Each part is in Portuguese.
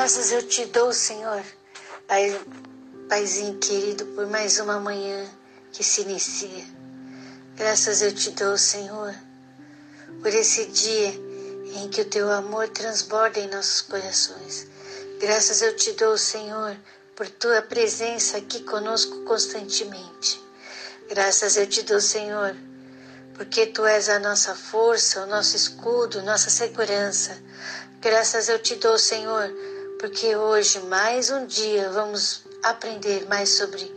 Graças eu te dou, Senhor, Pai, Paizinho querido, por mais uma manhã que se inicia. Graças eu te dou, Senhor, por esse dia em que o teu amor transborda em nossos corações. Graças eu te dou, Senhor, por tua presença aqui conosco constantemente. Graças eu te dou, Senhor, porque tu és a nossa força, o nosso escudo, nossa segurança. Graças eu te dou, Senhor, porque hoje, mais um dia, vamos aprender mais sobre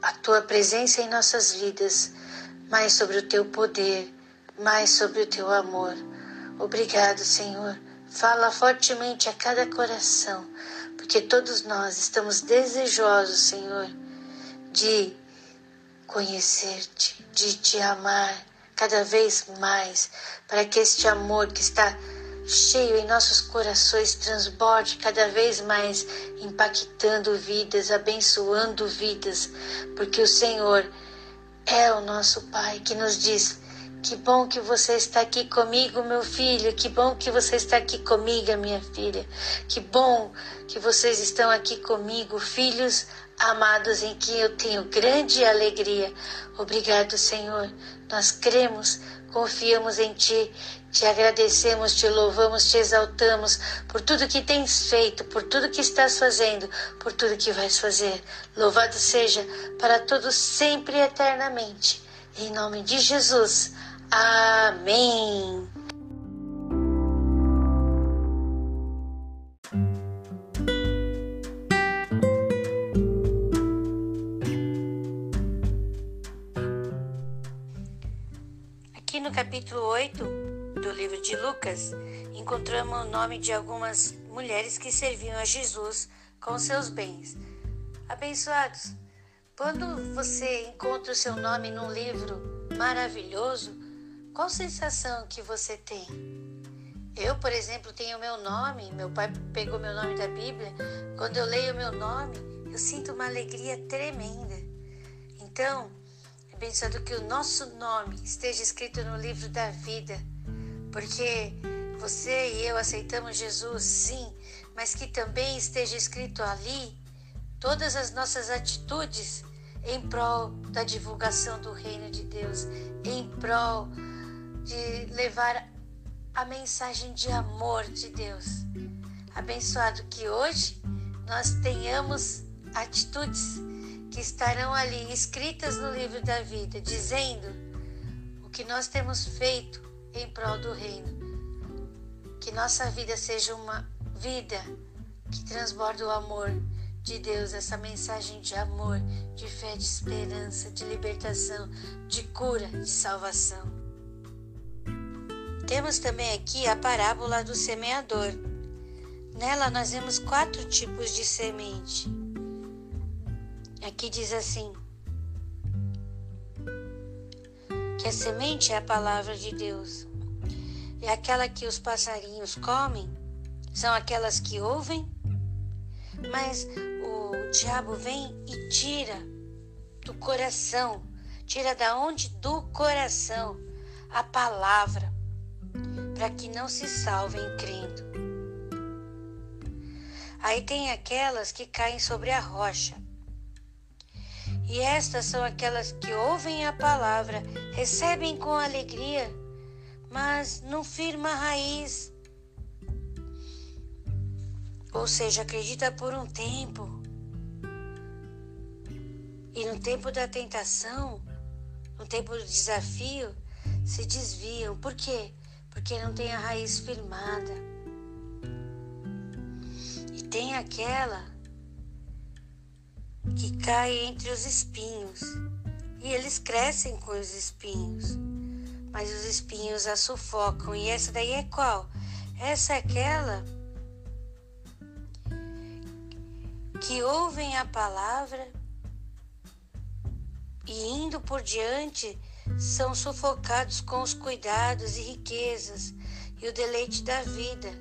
a tua presença em nossas vidas, mais sobre o teu poder, mais sobre o teu amor. Obrigado, Senhor. Fala fortemente a cada coração, porque todos nós estamos desejosos, Senhor, de conhecer-te, de te amar cada vez mais, para que este amor que está cheio em nossos corações transborde cada vez mais, impactando vidas, abençoando vidas, porque o Senhor é o nosso Pai que nos diz: que bom que você está aqui comigo, meu filho. Que bom que você está aqui comigo, minha filha. Que bom que vocês estão aqui comigo, filhos amados, em que eu tenho grande alegria. Obrigado, Senhor. Nós cremos, confiamos em Ti te agradecemos, te louvamos, te exaltamos por tudo que tens feito, por tudo que estás fazendo, por tudo que vais fazer. Louvado seja para todos sempre e eternamente. Em nome de Jesus. Amém. Aqui no capítulo 8, do livro de Lucas, encontramos o nome de algumas mulheres que serviam a Jesus com seus bens. Abençoados, quando você encontra o seu nome num livro maravilhoso, qual sensação que você tem? Eu, por exemplo, tenho meu nome, meu pai pegou meu nome da Bíblia. Quando eu leio meu nome, eu sinto uma alegria tremenda. Então, é abençoado que o nosso nome esteja escrito no livro da vida porque você e eu aceitamos Jesus, sim, mas que também esteja escrito ali todas as nossas atitudes em prol da divulgação do reino de Deus, em prol de levar a mensagem de amor de Deus. Abençoado que hoje nós tenhamos atitudes que estarão ali escritas no livro da vida, dizendo o que nós temos feito em prol do reino. Que nossa vida seja uma vida que transborda o amor de Deus, essa mensagem de amor, de fé, de esperança, de libertação, de cura, de salvação. Temos também aqui a parábola do semeador. Nela nós vemos quatro tipos de semente. Aqui diz assim: que a semente é a palavra de Deus. É aquela que os passarinhos comem, são aquelas que ouvem, mas o diabo vem e tira do coração, tira da onde? Do coração a palavra, para que não se salvem crendo. Aí tem aquelas que caem sobre a rocha. E estas são aquelas que ouvem a palavra, recebem com alegria, mas não firma a raiz. Ou seja, acredita por um tempo. E no tempo da tentação, no tempo do desafio, se desviam. Por quê? Porque não tem a raiz firmada. E tem aquela que cai entre os espinhos, e eles crescem com os espinhos, mas os espinhos a sufocam. E essa daí é qual? Essa é aquela que ouvem a palavra e indo por diante são sufocados com os cuidados e riquezas e o deleite da vida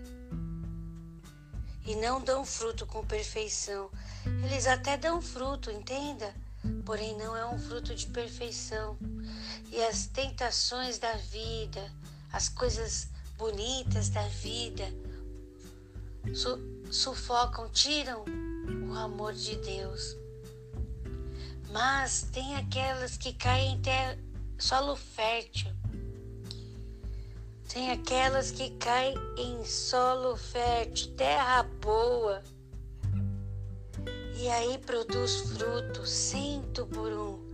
e não dão fruto com perfeição. Eles até dão fruto, entenda? Porém, não é um fruto de perfeição. E as tentações da vida, as coisas bonitas da vida, sufocam, tiram o amor de Deus. Mas tem aquelas que caem em solo fértil. Tem aquelas que caem em solo fértil, terra boa. E aí produz fruto, cento por um.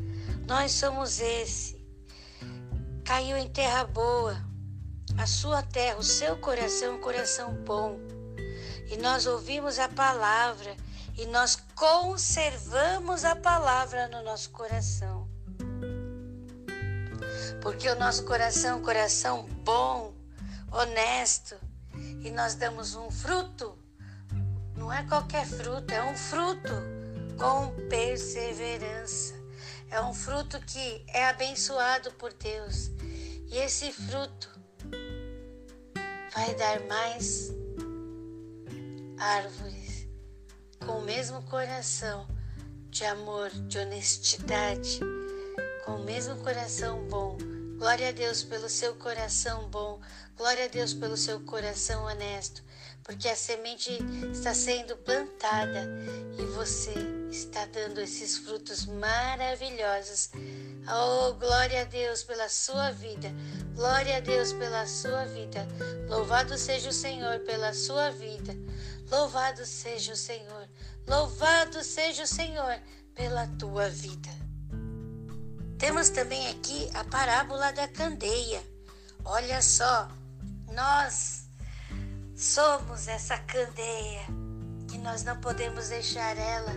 Nós somos esse. Caiu em terra boa. A sua terra, o seu coração, um coração bom. E nós ouvimos a palavra e nós conservamos a palavra no nosso coração. Porque o nosso coração é um coração bom, honesto, e nós damos um fruto. Não é qualquer fruto, é um fruto com perseverança. É um fruto que é abençoado por Deus. E esse fruto vai dar mais árvores com o mesmo coração de amor, de honestidade, com o mesmo coração bom. Glória a Deus pelo seu coração bom, glória a Deus pelo seu coração honesto, porque a semente está sendo plantada e você está dando esses frutos maravilhosos. Oh, glória a Deus pela sua vida, glória a Deus pela sua vida. Louvado seja o Senhor pela sua vida. Louvado seja o Senhor, louvado seja o Senhor pela tua vida. Temos também aqui a parábola da candeia. Olha só, nós somos essa candeia que nós não podemos deixar ela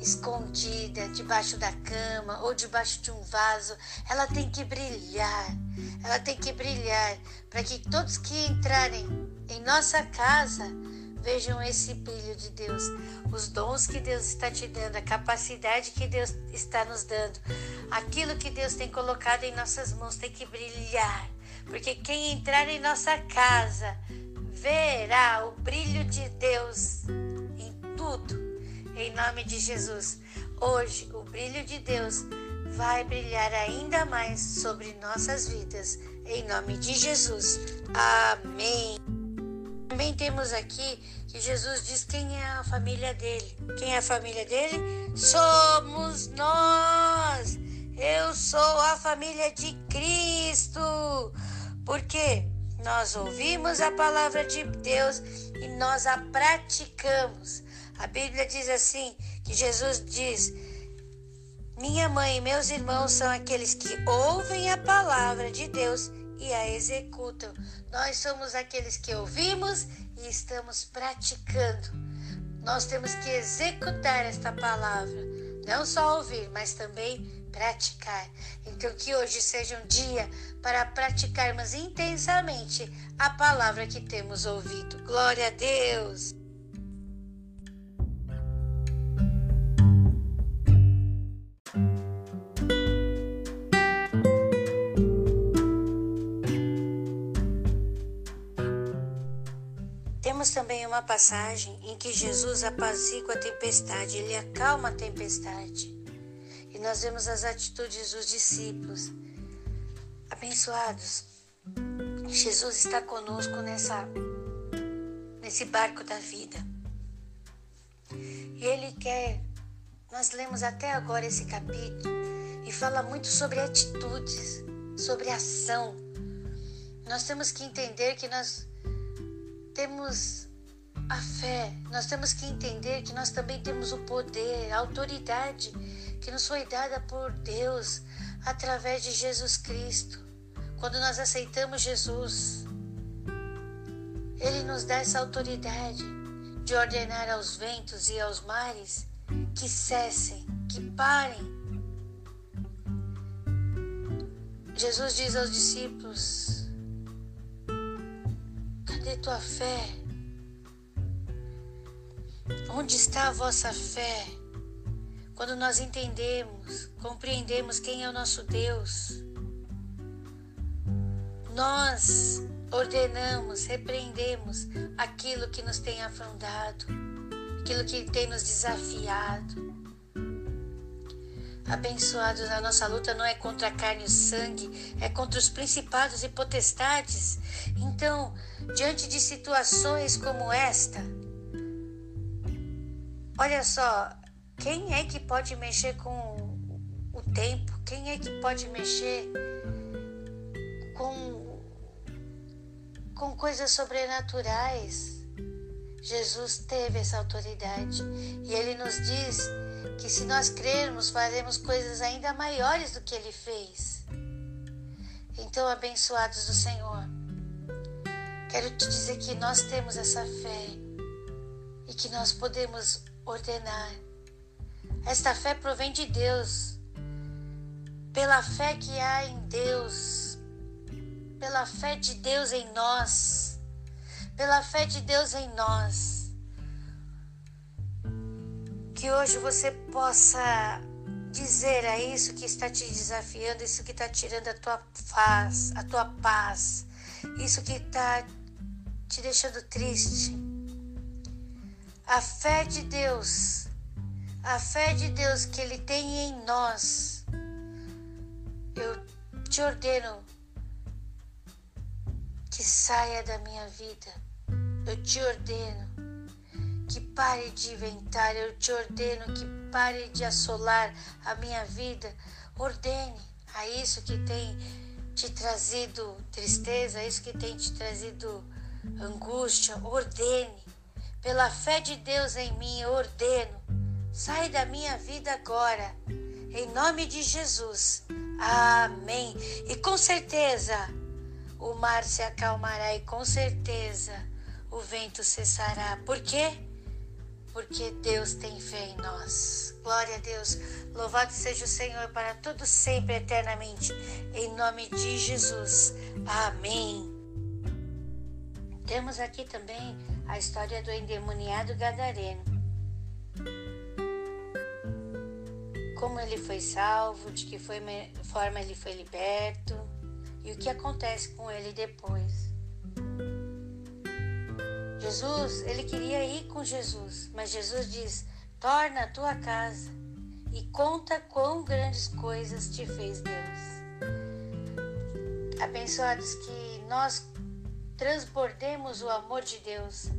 escondida debaixo da cama ou debaixo de um vaso. Ela tem que brilhar. Ela tem que brilhar para que todos que entrarem em nossa casa Vejam esse brilho de Deus, os dons que Deus está te dando, a capacidade que Deus está nos dando, aquilo que Deus tem colocado em nossas mãos tem que brilhar, porque quem entrar em nossa casa verá o brilho de Deus em tudo, em nome de Jesus. Hoje, o brilho de Deus vai brilhar ainda mais sobre nossas vidas, em nome de Jesus. Amém. Também temos aqui que Jesus diz quem é a família dele. Quem é a família dele? Somos nós. Eu sou a família de Cristo. Porque nós ouvimos a palavra de Deus e nós a praticamos. A Bíblia diz assim: que Jesus diz: Minha mãe e meus irmãos são aqueles que ouvem a palavra de Deus e a executam. Nós somos aqueles que ouvimos e estamos praticando. Nós temos que executar esta palavra, não só ouvir, mas também praticar. Então, que hoje seja um dia para praticarmos intensamente a palavra que temos ouvido. Glória a Deus! Temos também uma passagem em que Jesus apazigua a tempestade, ele acalma a tempestade. E nós vemos as atitudes dos discípulos. Abençoados, Jesus está conosco nessa nesse barco da vida. E ele quer nós lemos até agora esse capítulo e fala muito sobre atitudes, sobre ação. Nós temos que entender que nós temos a fé, nós temos que entender que nós também temos o poder, a autoridade que nos foi dada por Deus através de Jesus Cristo. Quando nós aceitamos Jesus, Ele nos dá essa autoridade de ordenar aos ventos e aos mares que cessem, que parem. Jesus diz aos discípulos: Cadê tua fé? Onde está a vossa fé? Quando nós entendemos, compreendemos quem é o nosso Deus, nós ordenamos, repreendemos aquilo que nos tem afrontado, aquilo que tem nos desafiado. Abençoados, a nossa luta não é contra a carne e o sangue, é contra os principados e potestades. Então, diante de situações como esta, Olha só, quem é que pode mexer com o tempo? Quem é que pode mexer com, com coisas sobrenaturais? Jesus teve essa autoridade e ele nos diz que se nós crermos, faremos coisas ainda maiores do que ele fez. Então, abençoados do Senhor, quero te dizer que nós temos essa fé e que nós podemos ordenar. Esta fé provém de Deus. Pela fé que há em Deus, pela fé de Deus em nós, pela fé de Deus em nós. Que hoje você possa dizer a isso que está te desafiando, isso que está tirando a tua paz, a tua paz, isso que está te deixando triste a fé de Deus, a fé de Deus que Ele tem em nós, eu te ordeno que saia da minha vida. Eu te ordeno que pare de inventar. Eu te ordeno que pare de assolar a minha vida. Ordene a isso que tem te trazido tristeza, a isso que tem te trazido angústia. Ordene pela fé de Deus em mim, eu ordeno, sai da minha vida agora, em nome de Jesus. Amém. E com certeza o mar se acalmará e com certeza o vento cessará. Por quê? Porque Deus tem fé em nós. Glória a Deus. Louvado seja o Senhor para todo sempre eternamente. Em nome de Jesus. Amém. Temos aqui também a história do endemoniado gadareno. Como ele foi salvo, de que foi, forma ele foi liberto e o que acontece com ele depois. Jesus, ele queria ir com Jesus, mas Jesus diz: torna a tua casa e conta quão grandes coisas te fez Deus. Abençoados que nós transbordemos o amor de Deus.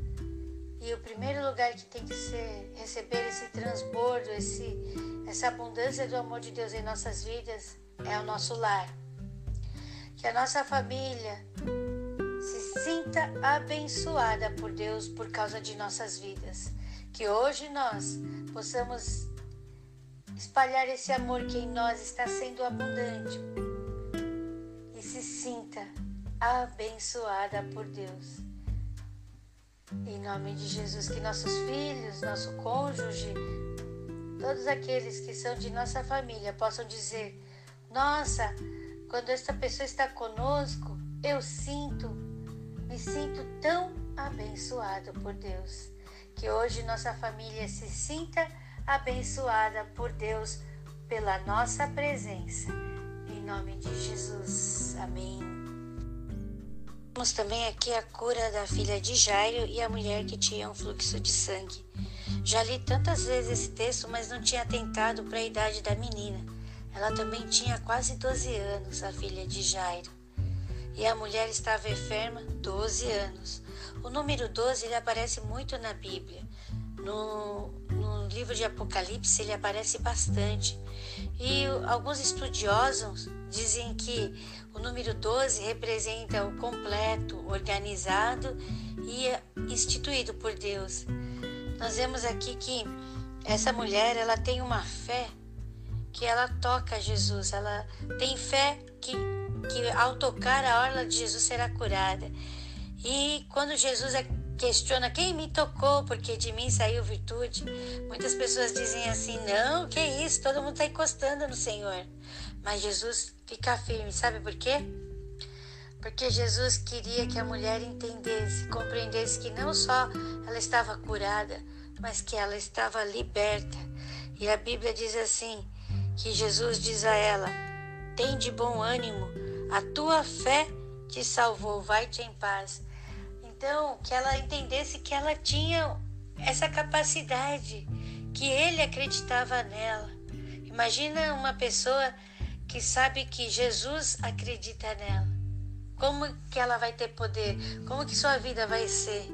E o primeiro lugar que tem que ser receber esse transbordo, esse, essa abundância do amor de Deus em nossas vidas é o nosso lar. Que a nossa família se sinta abençoada por Deus por causa de nossas vidas. Que hoje nós possamos espalhar esse amor que em nós está sendo abundante e se sinta abençoada por Deus. Em nome de Jesus, que nossos filhos, nosso cônjuge, todos aqueles que são de nossa família possam dizer: Nossa, quando esta pessoa está conosco, eu sinto, me sinto tão abençoado por Deus. Que hoje nossa família se sinta abençoada por Deus pela nossa presença. Em nome de Jesus. Amém. Temos também aqui a cura da filha de Jairo e a mulher que tinha um fluxo de sangue. Já li tantas vezes esse texto, mas não tinha atentado para a idade da menina. Ela também tinha quase 12 anos, a filha de Jairo. E a mulher estava enferma 12 anos. O número 12 ele aparece muito na Bíblia. No, no livro de Apocalipse ele aparece bastante. E alguns estudiosos dizem que o número 12 representa o completo, organizado e instituído por Deus. Nós vemos aqui que essa mulher, ela tem uma fé que ela toca Jesus, ela tem fé que, que ao tocar a orla de Jesus será curada. E quando Jesus é questiona quem me tocou, porque de mim saiu virtude. Muitas pessoas dizem assim: não, que isso, todo mundo está encostando no Senhor. Mas Jesus fica firme, sabe por quê? Porque Jesus queria que a mulher entendesse, compreendesse que não só ela estava curada, mas que ela estava liberta. E a Bíblia diz assim: que Jesus diz a ela: tem de bom ânimo, a tua fé te salvou, vai-te em paz. Então, que ela entendesse que ela tinha essa capacidade, que ele acreditava nela. Imagina uma pessoa que sabe que Jesus acredita nela. Como que ela vai ter poder? Como que sua vida vai ser?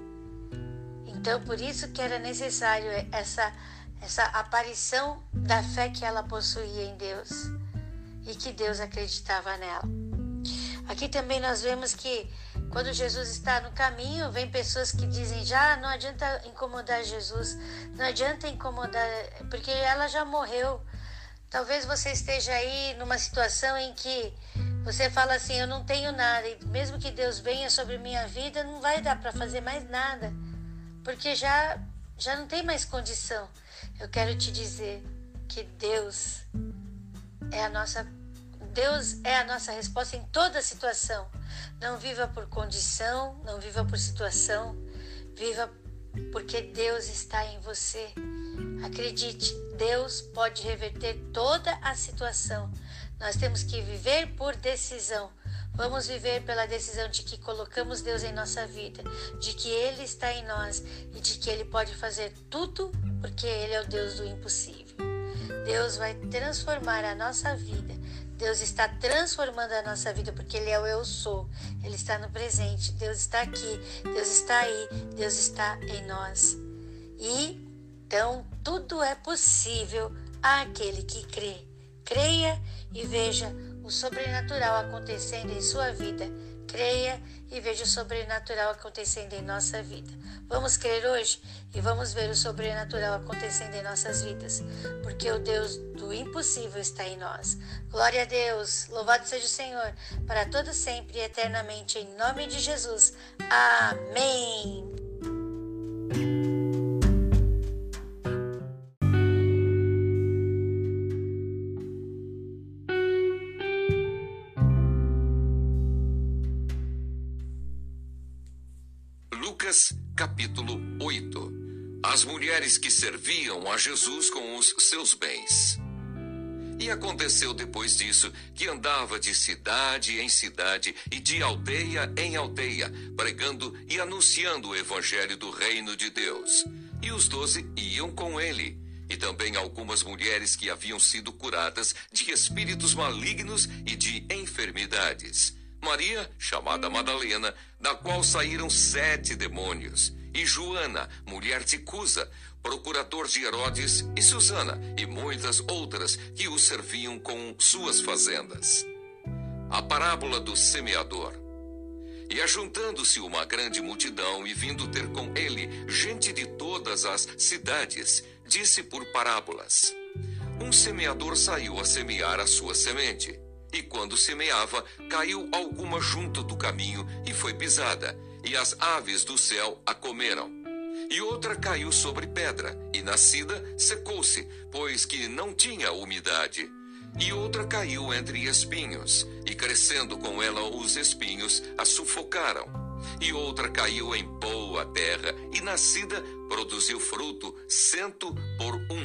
Então, por isso que era necessário essa essa aparição da fé que ela possuía em Deus e que Deus acreditava nela. Aqui também nós vemos que quando Jesus está no caminho, vem pessoas que dizem já não adianta incomodar Jesus, não adianta incomodar, porque ela já morreu. Talvez você esteja aí numa situação em que você fala assim, eu não tenho nada, e mesmo que Deus venha sobre minha vida, não vai dar para fazer mais nada, porque já já não tem mais condição. Eu quero te dizer que Deus é a nossa Deus é a nossa resposta em toda situação. Não viva por condição, não viva por situação, viva porque Deus está em você. Acredite, Deus pode reverter toda a situação. Nós temos que viver por decisão. Vamos viver pela decisão de que colocamos Deus em nossa vida, de que Ele está em nós e de que Ele pode fazer tudo porque Ele é o Deus do impossível. Deus vai transformar a nossa vida Deus está transformando a nossa vida porque Ele é o eu sou. Ele está no presente. Deus está aqui. Deus está aí. Deus está em nós. E então tudo é possível àquele que crê. Creia e veja o sobrenatural acontecendo em sua vida. Creia e veja o sobrenatural acontecendo em nossa vida. Vamos crer hoje e vamos ver o sobrenatural acontecendo em nossas vidas, porque o Deus do impossível está em nós. Glória a Deus, louvado seja o Senhor, para todo sempre e eternamente, em nome de Jesus. Amém. Lucas capítulo 8 As mulheres que serviam a Jesus com os seus bens. E aconteceu depois disso que andava de cidade em cidade e de aldeia em aldeia, pregando e anunciando o evangelho do reino de Deus. E os doze iam com ele, e também algumas mulheres que haviam sido curadas de espíritos malignos e de enfermidades Maria, chamada Madalena, da qual saíram sete demônios, e Joana, mulher de Cusa, procurador de Herodes, e Susana, e muitas outras que o serviam com suas fazendas. A parábola do semeador. E ajuntando-se uma grande multidão e vindo ter com ele gente de todas as cidades, disse por parábolas: Um semeador saiu a semear a sua semente. E quando semeava, caiu alguma junto do caminho e foi pisada, e as aves do céu a comeram. E outra caiu sobre pedra, e nascida secou-se, pois que não tinha umidade. E outra caiu entre espinhos, e crescendo com ela os espinhos a sufocaram. E outra caiu em boa terra, e nascida produziu fruto cento por um.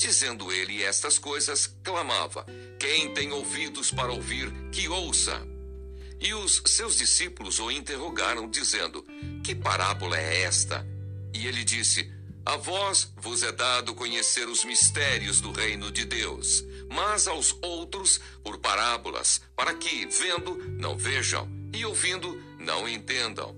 Dizendo ele estas coisas, clamava: Quem tem ouvidos para ouvir, que ouça. E os seus discípulos o interrogaram, dizendo: Que parábola é esta? E ele disse: A vós vos é dado conhecer os mistérios do reino de Deus, mas aos outros por parábolas, para que, vendo, não vejam, e ouvindo, não entendam.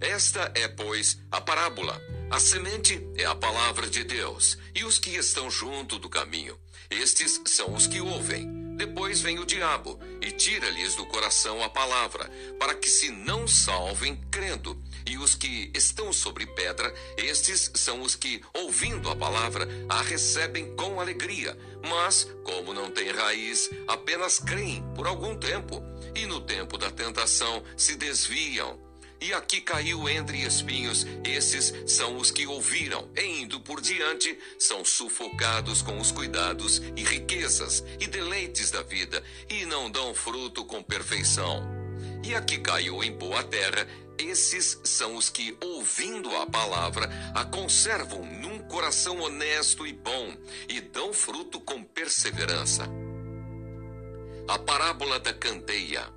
Esta é, pois, a parábola. A semente é a palavra de Deus, e os que estão junto do caminho, estes são os que ouvem. Depois vem o diabo e tira-lhes do coração a palavra, para que se não salvem crendo. E os que estão sobre pedra, estes são os que, ouvindo a palavra, a recebem com alegria. Mas, como não têm raiz, apenas creem por algum tempo, e no tempo da tentação se desviam. E aqui caiu entre espinhos, esses são os que ouviram, e indo por diante, são sufocados com os cuidados e riquezas e deleites da vida, e não dão fruto com perfeição. E aqui caiu em boa terra, esses são os que, ouvindo a palavra, a conservam num coração honesto e bom, e dão fruto com perseverança. A parábola da candeia.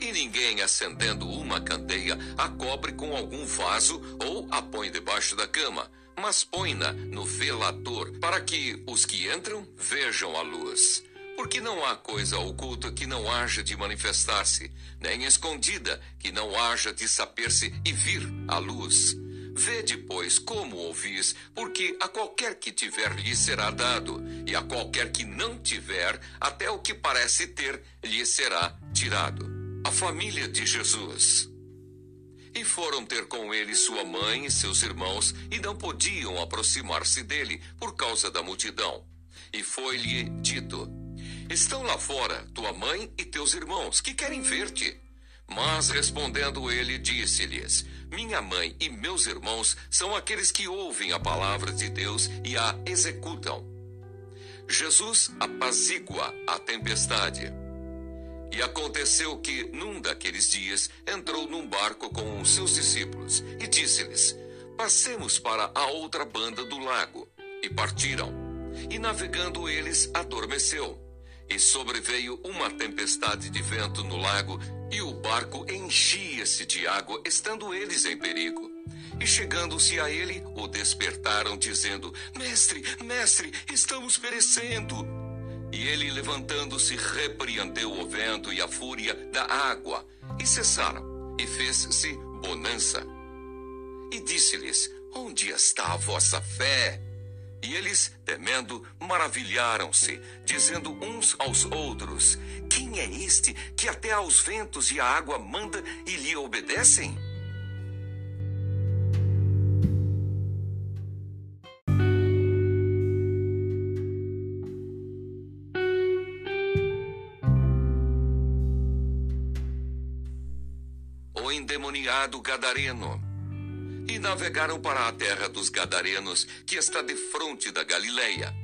E ninguém acendendo uma candeia a cobre com algum vaso ou a põe debaixo da cama, mas põe-na no velador, para que os que entram vejam a luz. Porque não há coisa oculta que não haja de manifestar-se, nem escondida que não haja de saber-se e vir à luz. Vede, pois, como ouvis, porque a qualquer que tiver lhe será dado, e a qualquer que não tiver, até o que parece ter lhe será tirado. A família de Jesus. E foram ter com ele sua mãe e seus irmãos, e não podiam aproximar-se dele por causa da multidão. E foi-lhe dito: Estão lá fora tua mãe e teus irmãos, que querem ver-te. Mas respondendo ele, disse-lhes: Minha mãe e meus irmãos são aqueles que ouvem a palavra de Deus e a executam. Jesus apazigua a tempestade. E aconteceu que, num daqueles dias, entrou num barco com os seus discípulos e disse-lhes: Passemos para a outra banda do lago. E partiram. E navegando eles, adormeceu. E sobreveio uma tempestade de vento no lago, e o barco enchia-se de água, estando eles em perigo. E chegando-se a ele, o despertaram, dizendo: Mestre, mestre, estamos perecendo. E ele, levantando-se, repreendeu o vento e a fúria da água, e cessaram, e fez-se bonança. E disse-lhes: Onde está a vossa fé? E eles, temendo, maravilharam-se, dizendo uns aos outros: Quem é este que até aos ventos e à água manda e lhe obedecem? Endemoniado Gadareno e navegaram para a terra dos Gadarenos, que está de frente da Galileia.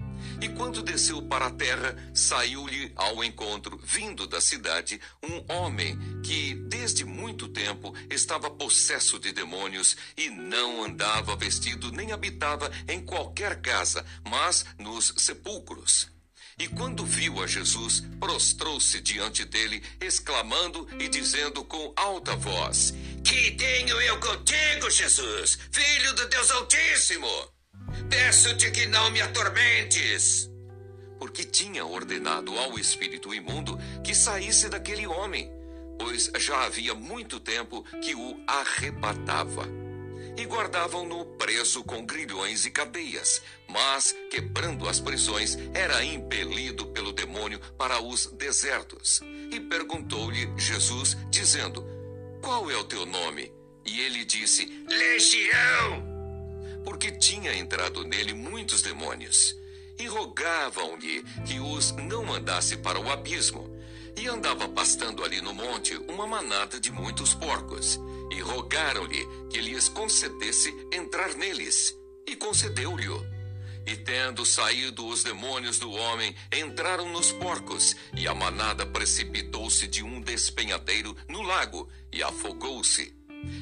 E quando desceu para a terra, saiu-lhe ao encontro, vindo da cidade, um homem que, desde muito tempo, estava possesso de demônios e não andava vestido nem habitava em qualquer casa, mas nos sepulcros. E quando viu a Jesus, prostrou-se diante dele, exclamando e dizendo com alta voz: Que tenho eu contigo, Jesus, filho do Deus Altíssimo? Peço-te que não me atormentes. Porque tinha ordenado ao espírito imundo que saísse daquele homem, pois já havia muito tempo que o arrebatava e guardavam-no preso com grilhões e cadeias. Mas, quebrando as prisões, era impelido pelo demônio para os desertos. E perguntou-lhe Jesus, dizendo: Qual é o teu nome? E ele disse: Legião! Porque tinha entrado nele muitos demônios. E rogavam-lhe que os não mandasse para o abismo. E andava pastando ali no monte uma manada de muitos porcos e rogaram-lhe que lhes concedesse entrar neles, e concedeu-lhe. E tendo saído os demônios do homem, entraram nos porcos, e a manada precipitou-se de um despenhadeiro no lago, e afogou-se.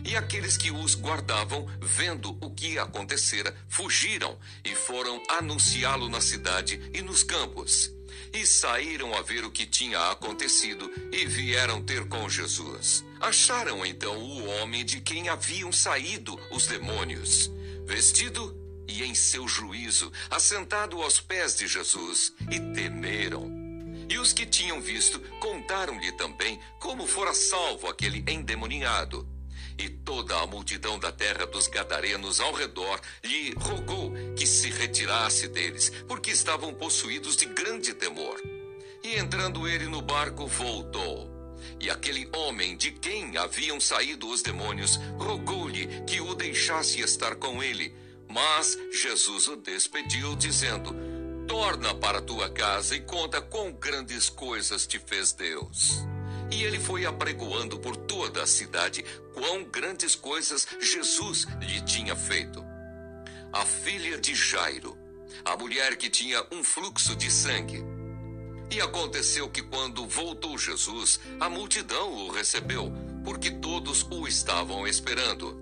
E aqueles que os guardavam, vendo o que acontecera, fugiram e foram anunciá-lo na cidade e nos campos. E saíram a ver o que tinha acontecido e vieram ter com Jesus. Acharam então o homem de quem haviam saído os demônios, vestido e em seu juízo, assentado aos pés de Jesus, e temeram. E os que tinham visto contaram-lhe também como fora salvo aquele endemoniado. E toda a multidão da terra dos Gadarenos ao redor lhe rogou que se retirasse deles, porque estavam possuídos de grande temor. E entrando ele no barco, voltou e aquele homem de quem haviam saído os demônios rogou-lhe que o deixasse estar com ele. Mas Jesus o despediu, dizendo: Torna para tua casa e conta quão grandes coisas te fez Deus. E ele foi apregoando por toda a cidade quão grandes coisas Jesus lhe tinha feito. A filha de Jairo, a mulher que tinha um fluxo de sangue, e aconteceu que, quando voltou Jesus, a multidão o recebeu, porque todos o estavam esperando.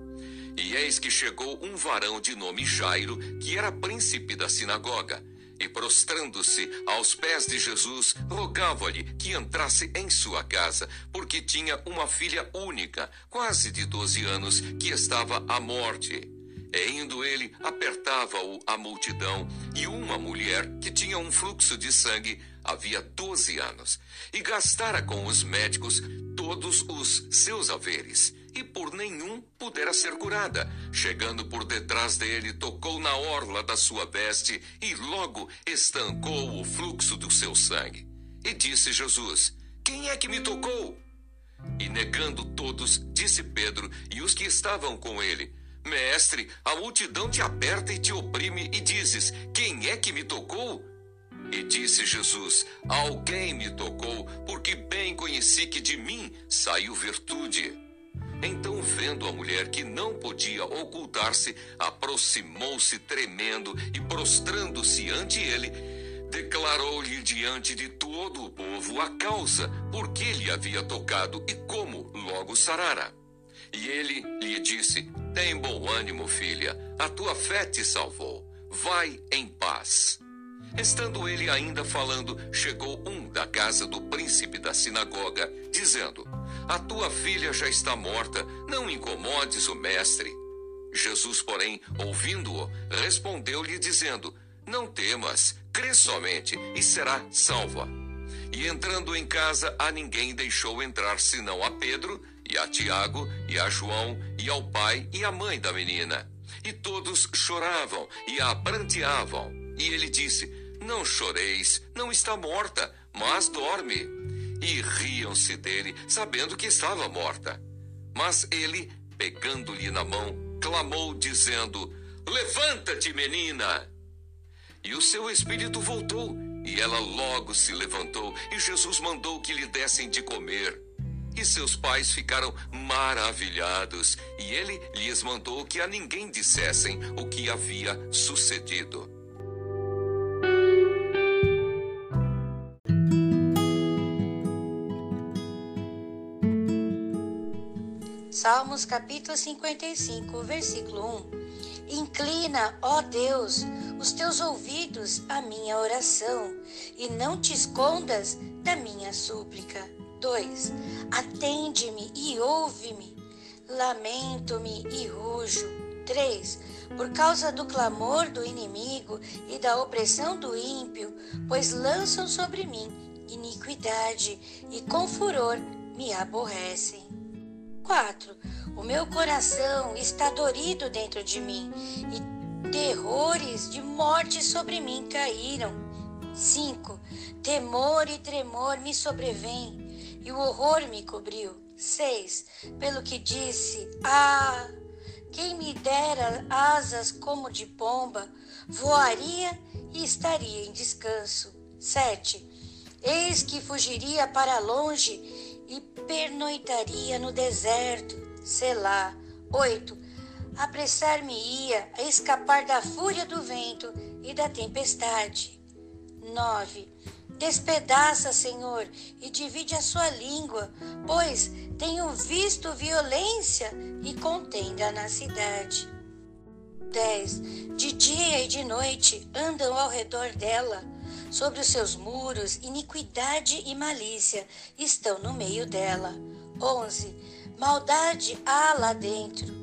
E eis que chegou um varão de nome Jairo, que era príncipe da sinagoga, e prostrando-se aos pés de Jesus, rogava-lhe que entrasse em sua casa, porque tinha uma filha única, quase de doze anos, que estava à morte. E indo ele, apertava-o a multidão, e uma mulher que tinha um fluxo de sangue havia 12 anos e gastara com os médicos todos os seus haveres e por nenhum pudera ser curada. Chegando por detrás dele, tocou na orla da sua veste e logo estancou o fluxo do seu sangue. E disse Jesus: Quem é que me tocou? E negando todos, disse Pedro e os que estavam com ele: Mestre, a multidão te aperta e te oprime, e dizes: Quem é que me tocou? E disse Jesus: Alguém me tocou, porque bem conheci que de mim saiu virtude. Então, vendo a mulher que não podia ocultar-se, aproximou-se tremendo e prostrando-se ante ele, declarou-lhe diante de todo o povo a causa por que lhe havia tocado e como logo sarara. E ele lhe disse: Tem bom ânimo, filha, a tua fé te salvou. Vai em paz. Estando ele ainda falando, chegou um da casa do príncipe da sinagoga, dizendo: A tua filha já está morta, não incomodes o mestre. Jesus, porém, ouvindo-o, respondeu-lhe, dizendo: Não temas, crê somente, e será salva. E entrando em casa, a ninguém deixou entrar senão a Pedro, e a Tiago, e a João, e ao pai e à mãe da menina. E todos choravam e a pranteavam. E ele disse: não choreis, não está morta, mas dorme. E riam-se dele, sabendo que estava morta. Mas ele, pegando-lhe na mão, clamou, dizendo: Levanta-te, menina! E o seu espírito voltou, e ela logo se levantou, e Jesus mandou que lhe dessem de comer. E seus pais ficaram maravilhados, e ele lhes mandou que a ninguém dissessem o que havia sucedido. Salmos capítulo 55, versículo 1. Inclina, ó Deus, os teus ouvidos à minha oração e não te escondas da minha súplica. 2. Atende-me e ouve-me. Lamento-me e rujo. 3. Por causa do clamor do inimigo e da opressão do ímpio, pois lançam sobre mim iniquidade e com furor me aborrecem. 4. O meu coração está dorido dentro de mim e terrores de morte sobre mim caíram. 5. Temor e tremor me sobrevêm e o horror me cobriu. 6. Pelo que disse: Ah, quem me dera asas como de pomba, voaria e estaria em descanso. 7. Eis que fugiria para longe pernoitaria no deserto. Selá. 8. Apressar-me-ia a escapar da fúria do vento e da tempestade. 9. Despedaça, Senhor, e divide a sua língua, pois tenho visto violência e contenda na cidade. 10. De dia e de noite andam ao redor dela Sobre os seus muros, iniquidade e malícia estão no meio dela. 11. Maldade há lá dentro.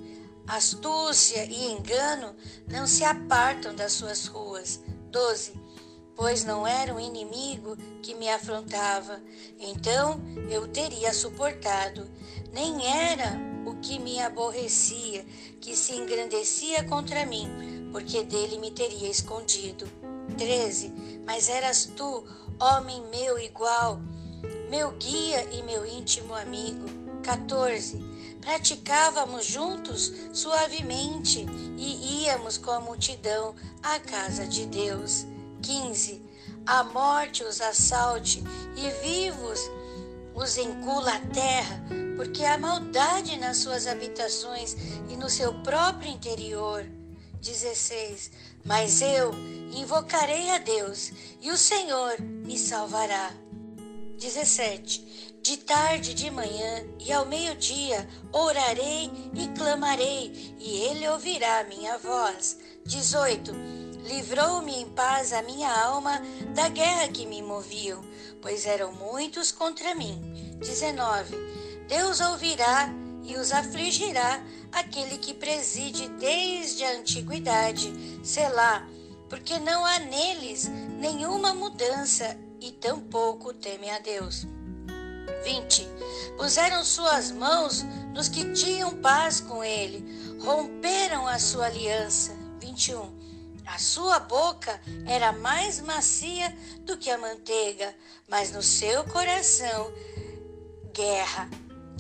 Astúcia e engano não se apartam das suas ruas. 12. Pois não era um inimigo que me afrontava, então eu teria suportado. Nem era o que me aborrecia, que se engrandecia contra mim, porque dele me teria escondido. 13. Mas eras tu, homem meu igual, meu guia e meu íntimo amigo. 14. Praticávamos juntos suavemente e íamos com a multidão à casa de Deus. 15. A morte os assalte e vivos os engula a terra, porque há maldade nas suas habitações e no seu próprio interior. 16. Mas eu invocarei a Deus e o Senhor me salvará. 17. De tarde de manhã e ao meio-dia orarei e clamarei, e ele ouvirá minha voz. 18. Livrou-me em paz a minha alma da guerra que me moviam, pois eram muitos contra mim. 19. Deus ouvirá e os afligirá aquele que preside desde a antiguidade, Selá, porque não há neles nenhuma mudança e tampouco teme a Deus. 20. Puseram suas mãos nos que tinham paz com ele, romperam a sua aliança. 21. A sua boca era mais macia do que a manteiga, mas no seu coração guerra.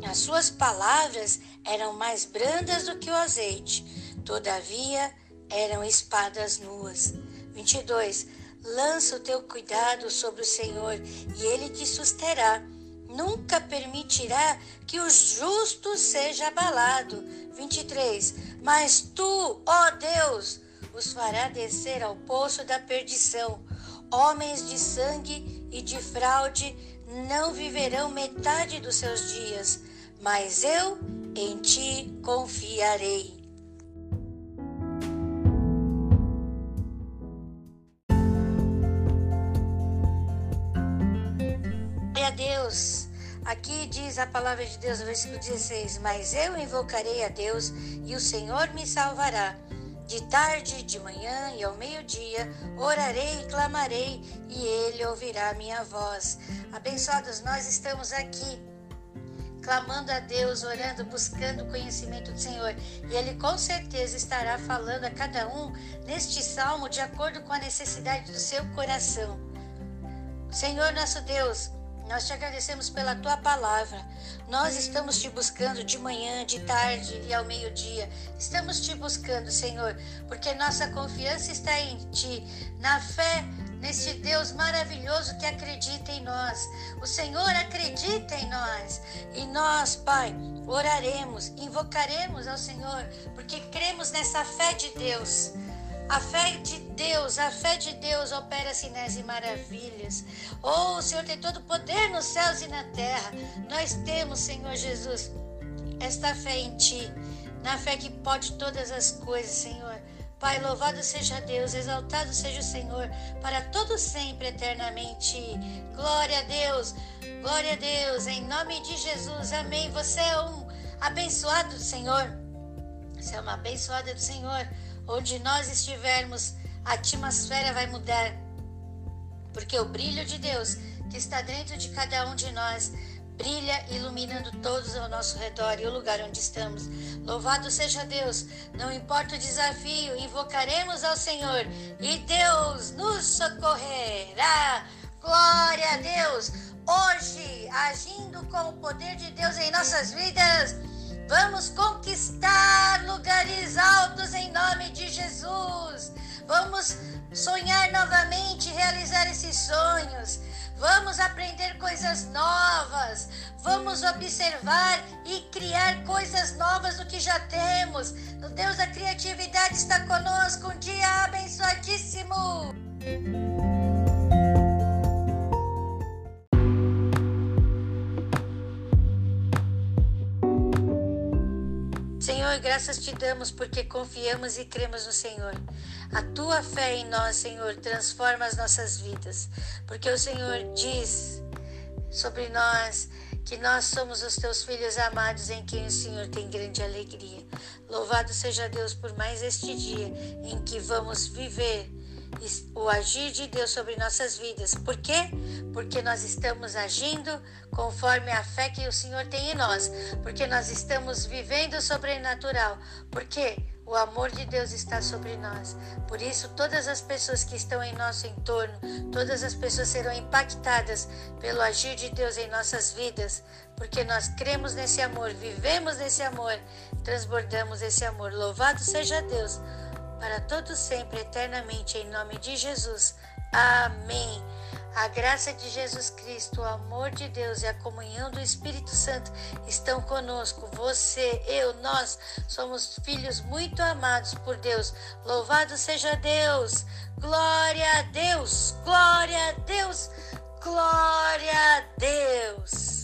As suas palavras eram mais brandas do que o azeite, todavia eram espadas nuas. 22. Lança o teu cuidado sobre o Senhor e ele te susterá. Nunca permitirá que o justo seja abalado. 23. Mas tu, ó Deus, os fará descer ao poço da perdição. Homens de sangue e de fraude não viverão metade dos seus dias, mas eu em ti confiarei. Glória a Deus. Aqui diz a palavra de Deus versículo 16: Mas eu invocarei a Deus e o Senhor me salvará. De tarde, de manhã e ao meio-dia, orarei e clamarei, e ele ouvirá minha voz. Abençoados, nós estamos aqui clamando a Deus, orando, buscando o conhecimento do Senhor. E Ele com certeza estará falando a cada um neste salmo de acordo com a necessidade do seu coração. Senhor nosso Deus, nós te agradecemos pela tua palavra. Nós estamos te buscando de manhã, de tarde e ao meio-dia. Estamos te buscando, Senhor, porque nossa confiança está em ti, na fé nesse Deus maravilhoso que acredita em nós. O Senhor acredita em nós. E nós, Pai, oraremos, invocaremos ao Senhor, porque cremos nessa fé de Deus. A fé de Deus, a fé de Deus opera sinais e maravilhas. Oh, o Senhor tem todo o poder nos céus e na terra. Nós temos, Senhor Jesus, esta fé em Ti, na fé que pode todas as coisas, Senhor. Pai, louvado seja Deus, exaltado seja o Senhor, para todo sempre, eternamente. Glória a Deus, glória a Deus, em nome de Jesus, amém. Você é um abençoado do Senhor. Você é uma abençoada do Senhor. Onde nós estivermos, a atmosfera vai mudar. Porque o brilho de Deus que está dentro de cada um de nós brilha iluminando todos ao nosso redor e o lugar onde estamos. Louvado seja Deus, não importa o desafio, invocaremos ao Senhor e Deus nos socorrerá. Glória a Deus! Hoje, agindo com o poder de Deus em nossas vidas, Vamos conquistar lugares altos em nome de Jesus. Vamos sonhar novamente, realizar esses sonhos. Vamos aprender coisas novas. Vamos observar e criar coisas novas do que já temos. O Deus da criatividade está conosco. Um dia abençoadíssimo. Senhor, graças te damos porque confiamos e cremos no Senhor. A tua fé em nós, Senhor, transforma as nossas vidas, porque o Senhor diz sobre nós que nós somos os teus filhos amados em quem o Senhor tem grande alegria. Louvado seja Deus por mais este dia em que vamos viver o agir de Deus sobre nossas vidas. Por quê? Porque nós estamos agindo conforme a fé que o Senhor tem em nós. Porque nós estamos vivendo o sobrenatural. Porque o amor de Deus está sobre nós. Por isso, todas as pessoas que estão em nosso entorno, todas as pessoas serão impactadas pelo agir de Deus em nossas vidas, porque nós cremos nesse amor, vivemos nesse amor, transbordamos esse amor. Louvado seja Deus para todos sempre, eternamente, em nome de Jesus. Amém. A graça de Jesus Cristo, o amor de Deus e a comunhão do Espírito Santo estão conosco. Você, eu, nós somos filhos muito amados por Deus. Louvado seja Deus! Glória a Deus! Glória a Deus! Glória a Deus!